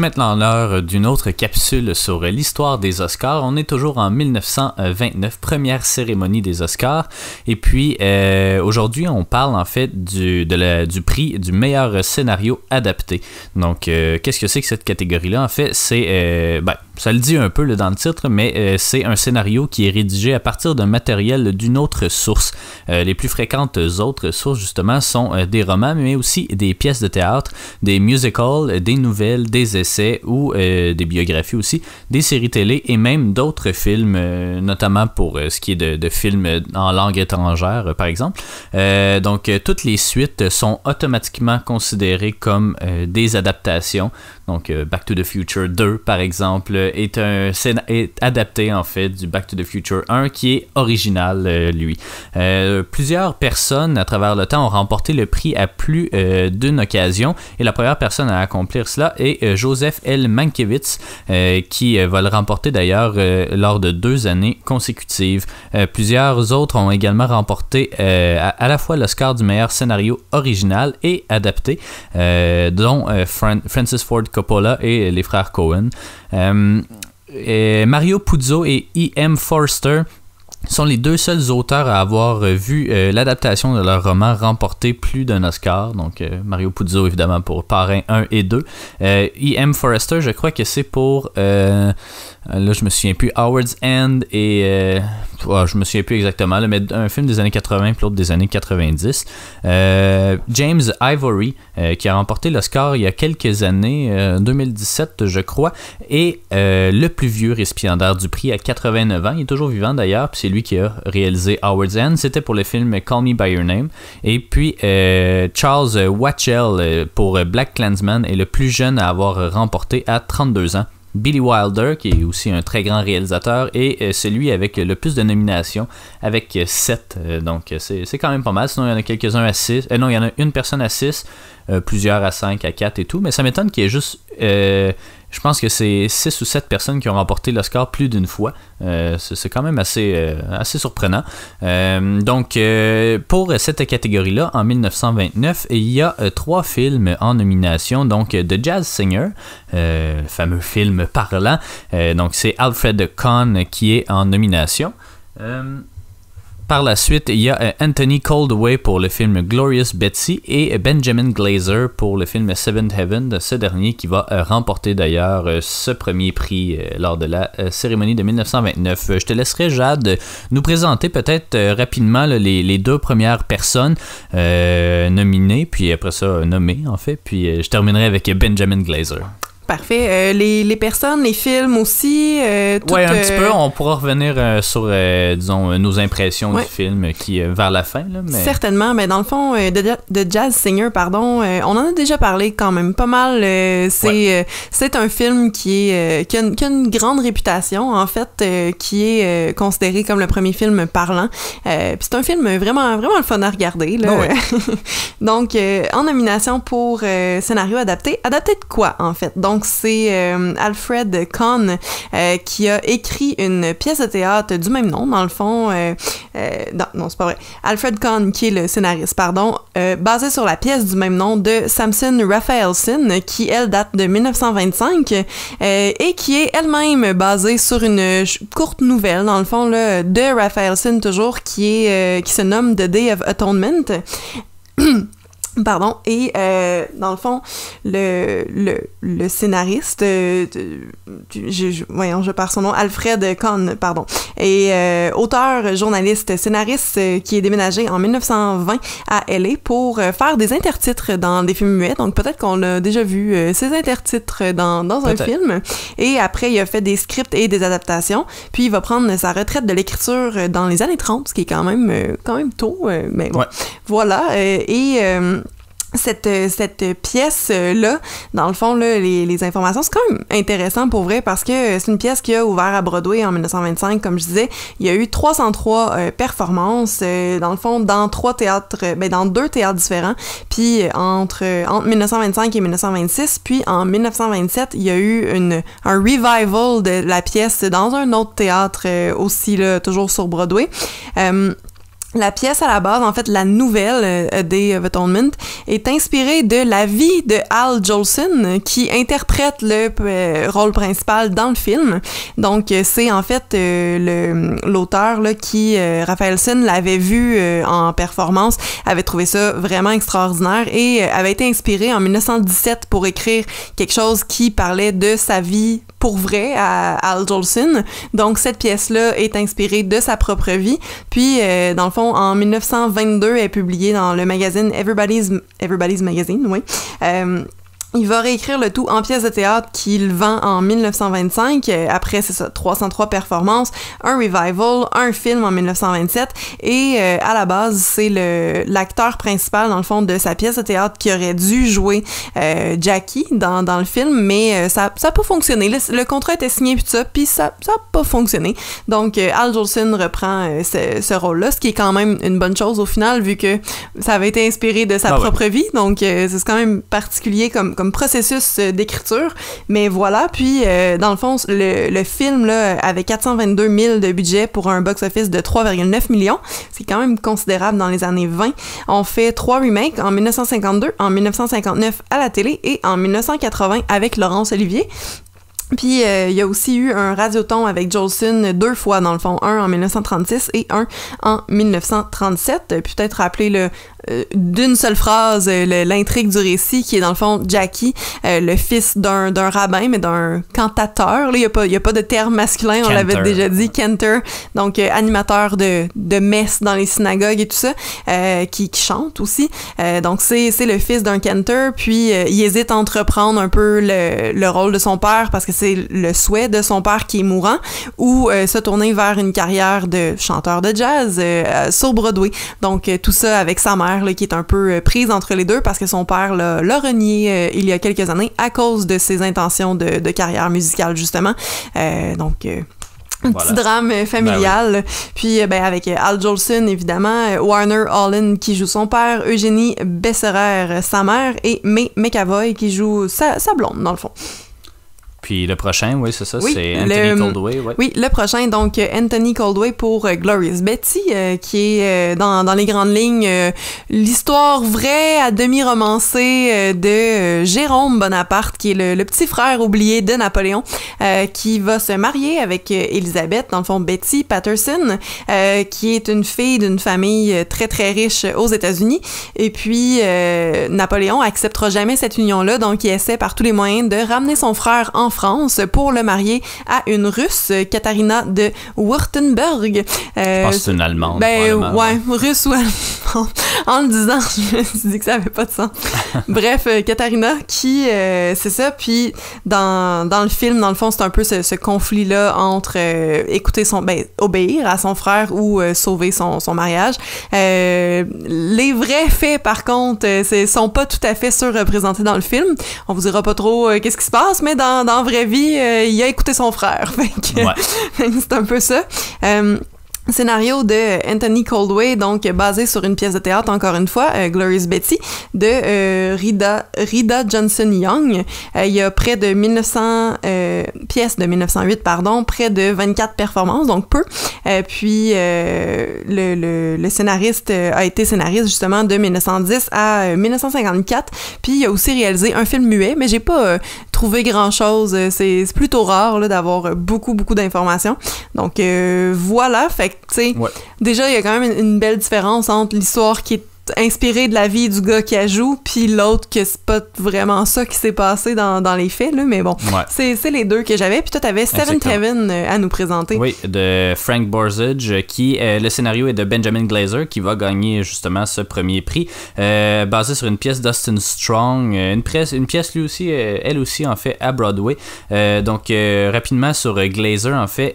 C'est maintenant l'heure d'une autre capsule sur l'histoire des Oscars. On est toujours en 1929, première cérémonie des Oscars. Et puis euh, aujourd'hui, on parle en fait du, prix du meilleur scénario adapté. Donc, euh, qu'est-ce que c'est que cette catégorie-là? En fait, c'est euh, ben, ça le dit un peu dans le titre, mais c'est un scénario qui est rédigé à partir d'un matériel d'une autre source. les plus fréquentes autres sources, justement, sont des romans, mais aussi des pièces de théâtre, des musicals, des nouvelles, des essais ou euh, des biographies aussi, des séries télé et même d'autres films, euh, notamment pour euh, ce qui est de, films en langue étrangère, par exemple. donc, toutes les suites sont automatiquement considérées comme des adaptations. Donc, Back to the Future 2, par exemple, est, un, est adapté en fait du Back to the Future 1 qui est original, lui. plusieurs personnes à travers le temps ont remporté le prix à plus d'une occasion et la première personne à accomplir cela est Joseph L. Mankiewicz, euh, qui euh, va le remporter d'ailleurs euh, lors de deux années consécutives. plusieurs autres ont également remporté à, la fois l'Oscar du meilleur scénario original et adapté, dont Francis Ford et les frères Cohen. Mario Puzo et E.M. Forster sont les deux seuls auteurs à avoir euh, vu euh, l'adaptation de leur roman remporter plus d'un Oscar. Donc euh, Mario Puzo évidemment pour Parrain 1 et 2. E.M. Forrester, je crois que c'est pour là je me souviens plus Howard's End et je me souviens plus exactement, mais un film des années 80 puis l'autre des années 90. Euh, James Ivory, euh, qui a remporté l'Oscar il y a quelques années, 2017 euh, je crois, est le plus vieux récipiendaire du prix à 89 ans. Il est toujours vivant d'ailleurs, puis c'est lui qui a réalisé Howard's End. C'était pour le film Call Me By Your Name. Et puis Charles Watchell pour Black Clansman est le plus jeune à avoir remporté à 32 ans. Billy Wilder, qui est aussi un très grand réalisateur, et euh, celui avec le plus de nominations, avec 7. Euh, donc c'est quand même pas mal. Sinon, il y en a quelques-uns à 6. Euh, non, il y en a une personne à 6, plusieurs à 5, à 4 et tout. Mais ça m'étonne qu'il y ait juste je pense que c'est 6 ou 7 personnes qui ont remporté l'Oscar plus d'une fois. Euh, c'est quand même assez, euh, assez surprenant. Euh, donc, pour cette catégorie-là, en 1929, il y a trois films en nomination. Donc, The Jazz Singer, le fameux film parlant. donc, c'est Alfred Kahn qui est en nomination. Par la suite, il y a euh, Anthony Coldaway pour le film Glorious Betsy et Benjamin Glazer pour le film Seventh Heaven, ce dernier qui va euh, remporter d'ailleurs euh, ce premier prix lors de la cérémonie de 1929. Je te laisserai, Jade, nous présenter peut-être rapidement les, deux premières personnes nominées, puis après ça nommées en fait, puis je terminerai avec Benjamin Glazer. Parfait. Euh, les, les, personnes, les films aussi. Euh, oui, un petit peu. Euh, on pourra revenir euh, sur, disons, nos impressions du film qui vers la fin. Là, mais... Certainement. Mais dans le fond, de, de, Jazz Singer, pardon, on en a déjà parlé quand même pas mal. c'est c'est un film qui, est, qui, a une, qui, a une, grande réputation, en fait, qui est considéré comme le premier film parlant. c'est un film vraiment, vraiment le fun à regarder. Là. Ah Donc, en nomination pour scénario adapté. Adapté de quoi, en fait? Donc, donc, c'est euh, Alfred Kahn euh, qui a écrit une pièce de théâtre du même nom, dans le fond. Euh, non, non c'est pas vrai. Alfred Kahn, qui est le scénariste, pardon, basé sur la pièce du même nom de Samson Raphaelson, qui, elle, date de 1925 et qui est elle-même basée sur une courte nouvelle, dans le fond, là, de Raphaelson, toujours, qui, est, qui se nomme The Day of Atonement. Pardon, et euh, dans le fond, le, le, le scénariste, euh, je, voyons, je perds son nom, Alfred Kahn, pardon, et euh, auteur, journaliste, scénariste euh, qui est déménagé en 1920 à LA pour euh, faire des intertitres dans des films muets. Donc peut-être qu'on a déjà vu ces intertitres dans, dans un film. Et après, il a fait des scripts et des adaptations. Puis il va prendre sa retraite de l'écriture dans les années 30, ce qui est quand même, quand même tôt. mais bon, voilà. et cette, euh, cette pièce-là, dans le fond, là, les, les informations, c'est quand même intéressant pour vrai parce que c'est une pièce qui a ouvert à Broadway en 1925, comme je disais. Il y a eu 303 euh, performances, euh, dans le fond, dans trois théâtres, ben, dans deux théâtres différents. Puis entre, entre 1925 et 1926, puis en 1927, il y a eu une, un revival de la pièce dans un autre théâtre aussi, là, toujours sur Broadway. La pièce à la base, en fait, la nouvelle euh, Day of Atonement, est inspirée de la vie de Al Jolson, qui interprète le euh, rôle principal dans le film. Donc, euh, c'est en fait euh, l'auteur qui, Raphaelson, l'avait vu en performance, avait trouvé ça vraiment extraordinaire et avait été inspiré en 1917 pour écrire quelque chose qui parlait de sa vie pour vrai à Al Jolson. Donc cette pièce-là est inspirée de sa propre vie. Puis euh, dans le fond, en 1922, elle est publiée dans le magazine Everybody's Everybody's Magazine, oui. Euh, il va réécrire le tout en pièce de théâtre qu'il vend en 1925, euh, après c'est ça, 303 performances, un revival, un film en 1927, et euh, à la base, c'est le l'acteur principal, dans le fond, de sa pièce de théâtre qui aurait dû jouer euh, Jackie dans, dans le film, mais ça n'a pas fonctionné. Le, contrat était signé puis ça, puis ça n'a pas fonctionné. Donc, Al Jolson reprend ce, ce rôle-là, ce qui est quand même une bonne chose au final, vu que ça avait été inspiré de sa ah propre vie, donc c'est quand même particulier comme comme processus euh, d'écriture. Mais voilà, puis euh, dans le fond, le, film là, avait 422 000 de budget pour un box-office de 3,9 millions. C'est quand même considérable dans les années 20. On fait trois remakes en 1952, en 1959 à la télé et en 1980 avec Laurence Olivier. Puis euh, il y a aussi eu un radioton avec Jolson deux fois dans le fond, un en 1936 et un en 1937. Puis peut-être rappeler le euh, d'une seule phrase euh, l'intrigue du récit qui est dans le fond Jackie, euh, le fils d'un, rabbin mais d'un cantateur. il n'y a, pas, a pas de terme masculin, on l'avait déjà dit, Kenter, donc animateur de, de messe dans les synagogues et tout ça, qui, chante aussi. donc c'est, le fils d'un Kenter, puis il hésite à entreprendre un peu le, le rôle de son père parce que c'est le souhait de son père qui est mourant ou se tourner vers une carrière de chanteur de jazz sur Broadway. Donc tout ça avec sa mère qui est un peu euh, prise entre les deux parce que son père l'a renié euh, il y a quelques années à cause de ses intentions de, carrière musicale, justement. Euh, donc, un petit drame familial. Ben Puis ben, avec Al Jolson, évidemment, Warner Allen qui joue son père, Eugénie Besserer, sa mère, et May McAvoy qui joue sa blonde, dans le fond. Puis le prochain, oui, c'est ça, c'est Anthony Coldway. Oui, le prochain, donc Anthony Coldway pour euh, Glorious Betty, euh, qui est euh, dans, dans, les grandes lignes l'histoire vraie à demi romancée de Jérôme Bonaparte, qui est le, petit frère oublié de Napoléon, qui va se marier avec Elisabeth, dans le fond Betty Patterson, qui est une fille d'une famille très très riche aux États-Unis. Et puis Napoléon acceptera jamais cette union-là, donc il essaie par tous les moyens de ramener son frère en France pour le marier à une Russe, Katharina de Württemberg. Euh, je pense que c'est une Allemande. Ben ouais, russe ou allemande. En le disant, je me suis dit que ça avait pas de sens. Bref, euh, Katharina qui, euh, c'est ça, puis dans, dans le film, dans le fond, c'est un peu ce, conflit-là entre écouter son, ben, obéir à son frère ou sauver son, son mariage. les vrais faits, par contre, ne sont pas tout à fait surreprésentés dans le film. On vous dira pas trop qu'est-ce qui se passe, mais dans, dans vraie vie, euh, il a écouté son frère. c'est un peu ça. Euh, Scénario de Anthony Coldway, donc basé sur une pièce de théâtre, encore une fois, euh, Glorious Betty, de euh, Rida, Rida Johnson Young. Euh, il y a près de 1900 pièces de 1908, pardon, près de 24 performances, donc peu. puis le, scénariste a été scénariste justement de 1910 à 1954. Puis il a aussi réalisé un film muet, mais j'ai pas trouvé grand chose. C'est plutôt rare d'avoir beaucoup beaucoup d'informations. Donc voilà, fait déjà, il y a quand même une belle différence entre l'histoire qui est inspiré de la vie du gars qui a joué, puis l'autre que c'est pas vraiment ça qui s'est passé dans, dans, les faits, là, mais bon, c'est les deux que j'avais. Puis toi, t'avais Seven Heaven euh, à nous présenter. Oui, de Frank Borzage, qui, euh, le scénario est de Benjamin Glazer, qui va gagner justement ce premier prix, euh, basé sur une pièce d'Austin Strong, une, pièce, une pièce lui aussi, elle aussi en fait à Broadway. donc rapidement sur Glazer, en fait,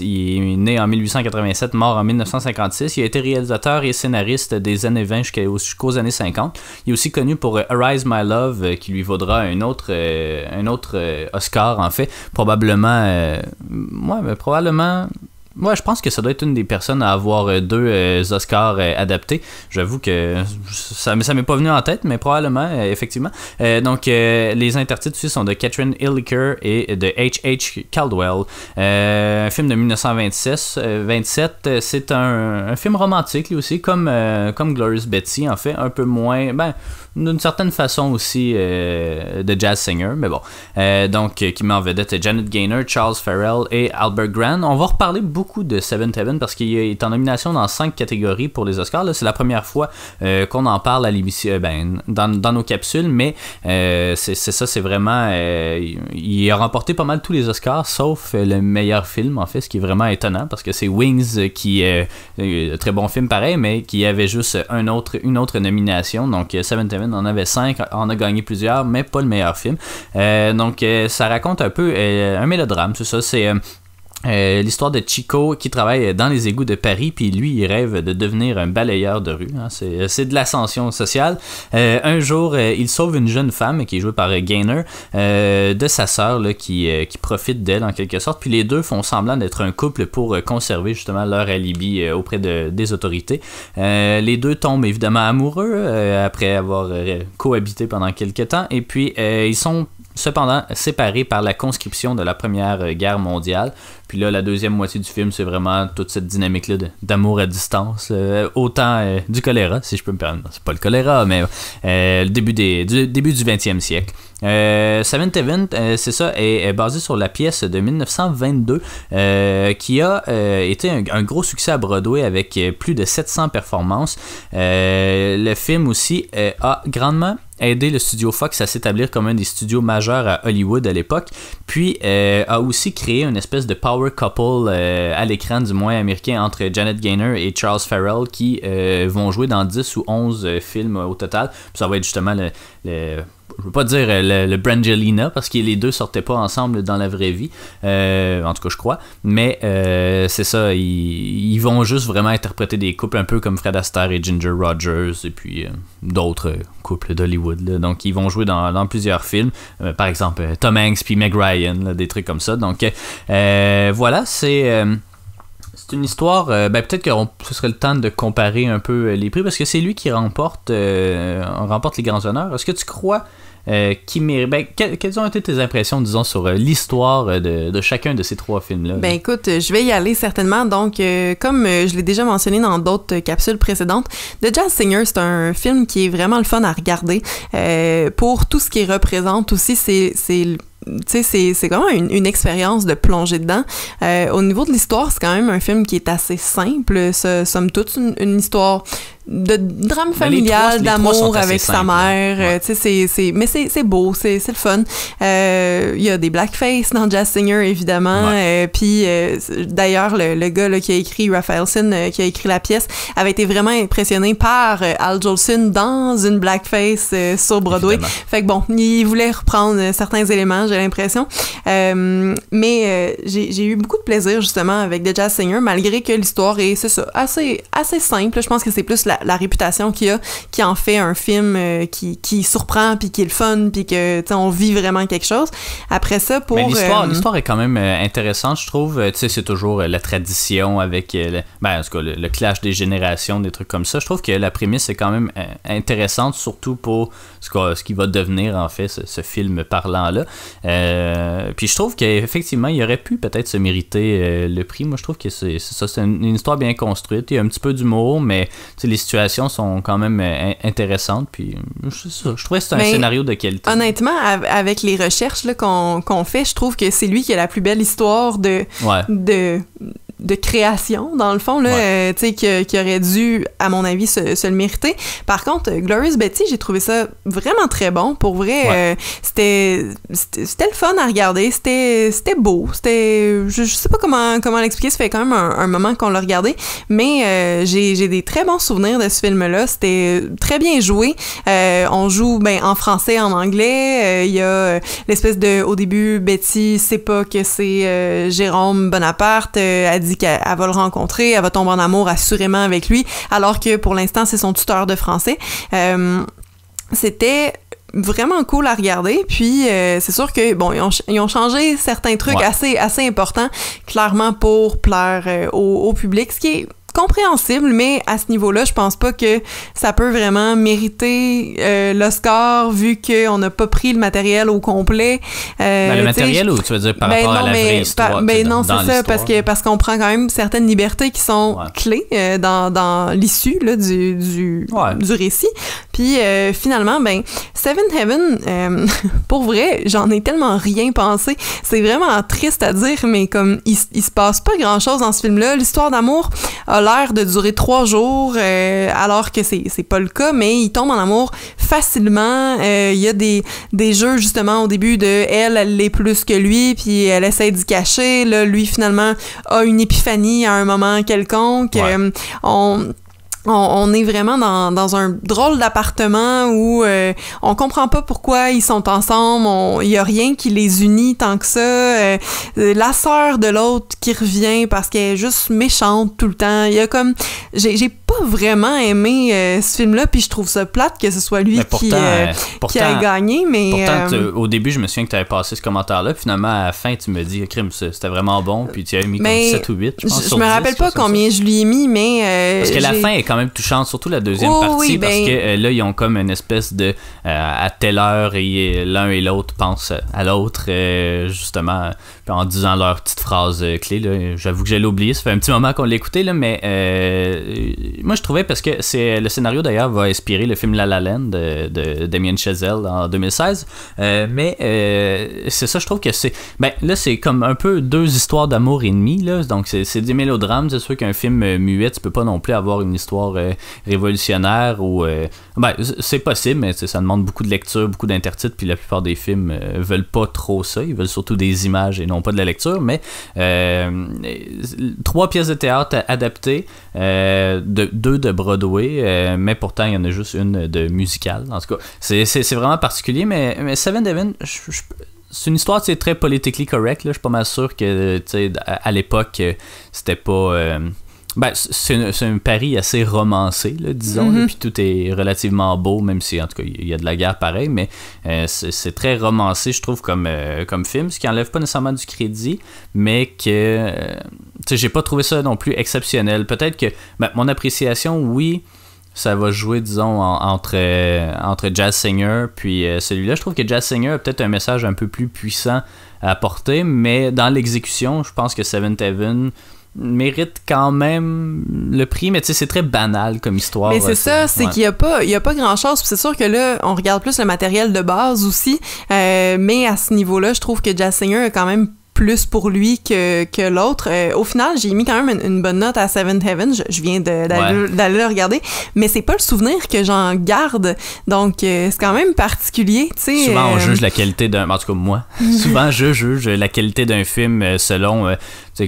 il est né en 1887, mort en 1956. Il a été réalisateur et scénariste des années 20 jusqu'aux années 50. Il est aussi connu pour euh, Arise My Love, euh, qui lui vaudra un autre, euh, un autre Oscar, en fait. Probablement, moi, mais probablement moi, je pense que ça doit être une des personnes à avoir euh, deux euh, Oscars euh, adaptés. J'avoue que ça, ça m'est pas venu en tête, mais probablement, effectivement. donc, les intertitres aussi sont de Catherine Hilliker et de H.H. Caldwell. un film de 1926, 27. C'est un, film romantique, lui aussi, comme, comme Glorious Betty, en fait, un peu moins. Ben, d'une certaine façon aussi de jazz singer, mais bon. Donc, qui met en vedette Janet Gaynor, Charles Farrell et Albert Grant. On va reparler beaucoup de Seventh Heaven parce qu'il est en nomination dans cinq catégories pour les Oscars. C'est la première fois euh, qu'on en parle à l'émission, ben, dans, nos capsules, mais c'est ça, c'est vraiment. il a remporté pas mal tous les Oscars, sauf le meilleur film, en fait, ce qui est vraiment étonnant parce que c'est Wings qui est très bon film pareil, mais qui avait juste un autre, une autre nomination. Donc, Seventh Heaven en avait cinq, on a gagné plusieurs, mais pas le meilleur film. Euh, donc euh, ça raconte un peu euh, un mélodrame, c'est ça. C'est euh, l'histoire de Chico qui travaille dans les égouts de Paris, puis lui, il rêve de devenir un balayeur de rue. Hein. C'est de l'ascension sociale. Euh, un jour, euh, il sauve une jeune femme qui est jouée par Gainer de sa sœur qui, qui profite d'elle en quelque sorte. Puis les deux font semblant d'être un couple pour conserver justement leur alibi auprès de, des autorités. les deux tombent évidemment amoureux après avoir cohabité pendant quelques temps. Et puis, ils sont cependant séparés par la conscription de la Première Guerre mondiale. Puis là, la deuxième moitié du film, c'est vraiment toute cette dynamique-là d'amour à distance. Euh, autant euh, du choléra, si je peux me permettre. C'est pas le choléra, mais euh, le début, du début du 20e siècle. Euh, Seventh Event, c'est ça, est, basé sur la pièce de 1922 qui a été un, gros succès à Broadway avec plus de 700 performances. le film aussi a grandement aidé le studio Fox à s'établir comme un des studios majeurs à Hollywood à l'époque, puis a aussi créé une espèce de power couple euh, à l'écran, du moins américain, entre Janet Gaynor et Charles Farrell qui euh, vont jouer dans 10 ou 11 euh, films au total. ça va être justement le, je veux pas dire le, Brangelina parce que les deux sortaient pas ensemble dans la vraie vie, en tout cas je crois, mais c'est ça, ils, vont juste vraiment interpréter des couples un peu comme Fred Astaire et Ginger Rogers et puis d'autres couples d'Hollywood. Donc ils vont jouer dans, plusieurs films, par exemple Tom Hanks puis Meg Ryan, des trucs comme ça. Donc euh, voilà, c'est euh, c'est une histoire. Euh, ben, peut-être que ce serait le temps de comparer un peu les prix parce que c'est lui qui remporte, remporte les grands honneurs. Est-ce que tu crois qui mérite. Ben, quelles ont été tes impressions, disons, sur l'histoire de, chacun de ces trois films-là? Ben écoute, je vais y aller certainement. Donc, comme je l'ai déjà mentionné dans d'autres capsules précédentes, The Jazz Singer, c'est un film qui est vraiment le fun à regarder. pour tout ce qu'il représente aussi, c'est tu sais, c'est vraiment une, une, expérience de plonger dedans. Euh, au niveau de l'histoire, c'est quand même un film qui est assez simple. somme toute, une, une histoire de drame ben, familial, d'amour avec sa mère. Euh, tu sais, c'est, mais c'est, beau, c'est, le fun. Euh, il y a des blackface dans Jazz Singer, évidemment. Euh, puis, d'ailleurs, le, le, gars là, qui a écrit, Raphaelson, qui a écrit la pièce, avait été vraiment impressionné par Al Jolson dans une blackface sur Broadway. Fait que bon, il voulait reprendre certains éléments, j'ai l'impression. mais j'ai, eu beaucoup de plaisir, justement, avec The Jazz Singer, malgré que l'histoire est, c'est ça, assez, assez simple. Je pense que c'est plus la la, réputation qu'il a, qui en fait un film euh, qui, qui surprend, puis qui est le fun, puis que, on vit vraiment quelque chose. Après ça, pour... Mais l'histoire, euh, l'histoire est quand même euh, intéressante, je trouve. Tu sais, c'est toujours la tradition avec, le, ben, en tout cas, le, clash des générations, des trucs comme ça. Je trouve que la prémisse est quand même intéressante, surtout pour ce, ce qui va devenir, en fait, ce, film parlant-là. Puis je trouve qu'effectivement, il aurait pu peut-être se mériter le prix. Moi, je trouve que c'est ça, c'est une, une, histoire bien construite. Il y a un petit peu d'humour, mais les situations sont quand même euh, intéressantes. Puis je, je trouvais que c'est un scénario de qualité. Honnêtement, avec les recherches qu'on fait, je trouve que c'est lui qui a la plus belle histoire de, de de création, dans le fond, là, euh, tu sais, qui, qui, aurait dû, à mon avis, se, se le mériter. Par contre, Glorious Betty, j'ai trouvé ça vraiment très bon. Pour vrai, euh, c'était c'était le fun à regarder. C'était c'était beau. C'était... Je, je, sais pas comment, comment l'expliquer. Ça fait quand même un, moment qu'on l'a regardé. Mais euh, j'ai des très bons souvenirs de ce film-là. C'était très bien joué. on joue ben, en français, en anglais. Il y a l'espèce de... Au début, Betty sait pas que c'est Jérôme Bonaparte. dit qu'elle va le rencontrer, elle va tomber en amour assurément avec lui, alors que pour l'instant, c'est son tuteur de français. Euh, c'était vraiment cool à regarder. Puis c'est sûr que bon, ils ont, ils ont changé certains trucs assez assez importants, clairement pour plaire au, au public, ce qui est compréhensible, mais à ce niveau-là, je pense pas que ça peut vraiment mériter euh, l'Oscar vu qu'on n'a pas pris le matériel au complet. Euh, ben, le matériel ou tu veux dire par ben rapport à la vraie histoire? ben non, c'est ça, parce que parce qu'on prend quand même certaines libertés qui sont clés euh, dans, dans l'issue du, du, du récit. Puis euh, finalement, ben Seven Heaven, euh, pour vrai, j'en ai tellement rien pensé. C'est vraiment triste à dire, mais comme il, il se passe pas grand-chose dans ce film-là. L'histoire d'amour a l'air de durer trois jours, euh, alors que c'est, c'est pas le cas, mais il tombe en amour facilement. Euh, il y a des, des jeux, justement, au début de elle, elle l'est plus que lui, puis elle essaie d'y cacher. Là, lui, finalement, a une épiphanie à un moment quelconque. Euh, on on, est vraiment dans, dans un drôle d'appartement où euh, on comprend pas pourquoi ils sont ensemble, il y a rien qui les unit tant que ça. Euh, la sœur de l'autre qui revient parce qu'elle est juste méchante tout le temps. Il y a comme j'ai pas vraiment aimé euh, ce film-là, puis je trouve ça plate que ce soit lui qui, qui a gagné. Mais au début, je me souviens que tu avais passé ce commentaire-là, finalement à la fin, tu me dis, crime, c'était vraiment bon, puis tu avais mis comme 7 ou 8. Je, pense, je, me rappelle pas combien je lui ai mis, mais parce que la fin est quand même touchante, surtout la deuxième partie, parce ben que euh, là, ils ont comme une espèce de euh, à telle heure et l'un et l'autre pensent à l'autre, euh, justement, en disant leur petite phrase clé. J'avoue que j'allais oublier, ça fait un petit moment qu'on l'écoutait, mais moi je trouvais parce que c'est le scénario d'ailleurs va inspirer le film La La Land de, Damien Chazelle en 2016. mais c'est ça, je trouve que c'est. Ben là, c'est comme un peu deux histoires d'amour ennemies, là. Donc c'est des mélodrames. C'est sûr qu'un film muet, tu peux pas non plus avoir une histoire euh, révolutionnaire ou euh, ben, c'est possible mais ça demande beaucoup de lecture beaucoup d'intertitres puis la plupart des films euh, veulent pas trop ça ils veulent surtout des images et non pas de la lecture mais trois pièces de théâtre adaptées de, deux de Broadway mais pourtant il y en a juste une de musicale en tout cas c'est vraiment particulier mais, mais Seven Devin c'est une histoire très politically correct. Je suis pas mal sûr que à, l'époque, c'était pas. Ben, c'est un, pari assez romancé, là, disons, mm-hmm. puis tout est relativement beau, même si en tout cas il y a de la guerre pareil, mais euh, c'est très romancé, je trouve, comme, euh, comme film, ce qui enlève pas nécessairement du crédit, mais que euh, sais j'ai pas trouvé ça non plus exceptionnel. Peut-être que ben, mon appréciation, oui, ça va jouer, disons, entre, entre Jazz Singer puis celui-là. Je trouve que Jazz Singer a peut-être un message un peu plus puissant à apporter, mais dans l'exécution, je pense que Seventh Heaven mérite quand même le prix, mais tu sais, c'est très banal comme histoire. Mais c'est ça, c'est qu'il n'y a pas, il y a pas grand chose. C'est sûr que là, on regarde plus le matériel de base aussi, euh, mais à ce niveau-là, je trouve que Jazz Singer a quand même plus pour lui que, que l'autre. Euh, au final, j'ai mis quand même une, bonne note à Seventh Heaven. Je, viens d'aller le regarder, mais c'est pas le souvenir que j'en garde. Donc, euh, c'est quand même particulier. sais Souvent, on juge la qualité d'un. En tout cas, moi, souvent, je juge la qualité d'un film selon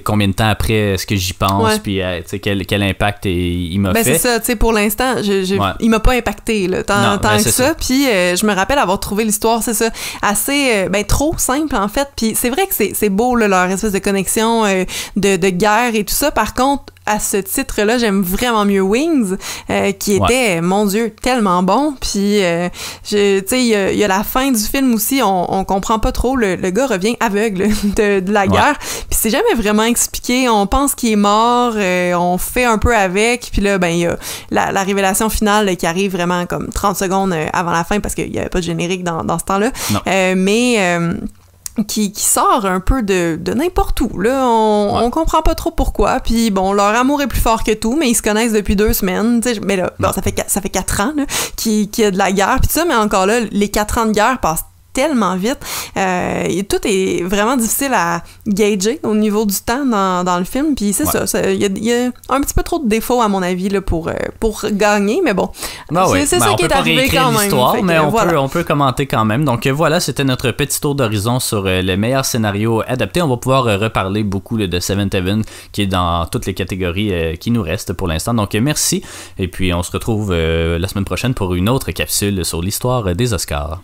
combien de temps après est-ce que j'y pense, puis euh, quel, quel impact il m'a ben, fait. c'est ça, tu sais, pour l'instant, je, il m'a pas impacté là, tant, tant ben, que ça. Puis euh, je me rappelle avoir trouvé l'histoire, c'est ça, assez, euh, ben trop simple en fait. Puis c'est vrai que c'est beau, là, leur espèce de connexion de, de guerre et tout ça. Par contre, à ce titre-là, j'aime vraiment mieux Wings, euh, qui était, mon Dieu, tellement bon. Puis, euh, tu sais, il y, a la fin du film aussi, on, on comprend pas trop. Le, le gars revient aveugle de, de la guerre. Puis c'est jamais vraiment expliqué. On pense qu'il est mort, euh, on fait un peu avec. Puis là, ben, il y a la, la, révélation finale qui arrive vraiment comme 30 secondes avant la fin parce qu'il y avait pas de générique dans, dans ce temps-là. mais qui, qui, sort un peu de, de n'importe où. Là, on, on, comprend pas trop pourquoi. Puis bon, leur amour est plus fort que tout, mais ils se connaissent depuis deux semaines. Mais là, bon, ça fait ça fait quatre ans qu'il y a de la guerre. Puis ça, mais encore là, les quatre ans de guerre passent tellement vite. Euh, et tout est vraiment difficile à gager au niveau du temps dans, dans le film. Puis c'est ça, il y, y, a un petit peu trop de défauts à mon avis là, pour, euh, pour gagner, mais bon. C'est ça ben, qui est arrivé quand même. mais on, peut, on peut commenter quand même. Donc euh, voilà, c'était notre petit tour d'horizon sur euh, les meilleurs scénarios adaptés. On va pouvoir reparler beaucoup de Seventh Heaven qui est dans toutes les catégories qui nous restent pour l'instant. Donc merci. Et puis on se retrouve la semaine prochaine pour une autre capsule sur l'histoire des Oscars.